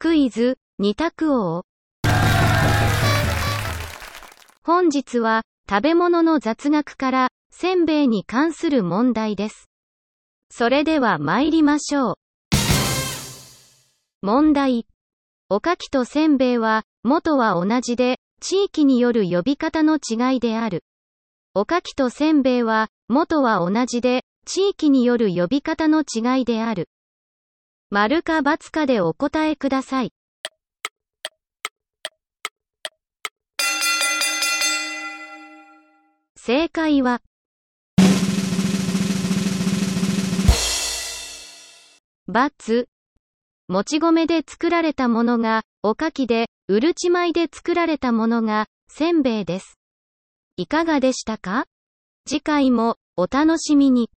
クイズ、二択王。本日は、食べ物の雑学から、せんべいに関する問題です。それでは参りましょう。問題。おかきとせんべいは、元は同じで、地域による呼び方の違いである。おかきとせんべいは、元は同じで、地域による呼び方の違いである。丸か×かでお答えください。正解は、×。もち米で作られたものが、おかきで、うるち米で作られたものが、せんべいです。いかがでしたか？次回も、お楽しみに。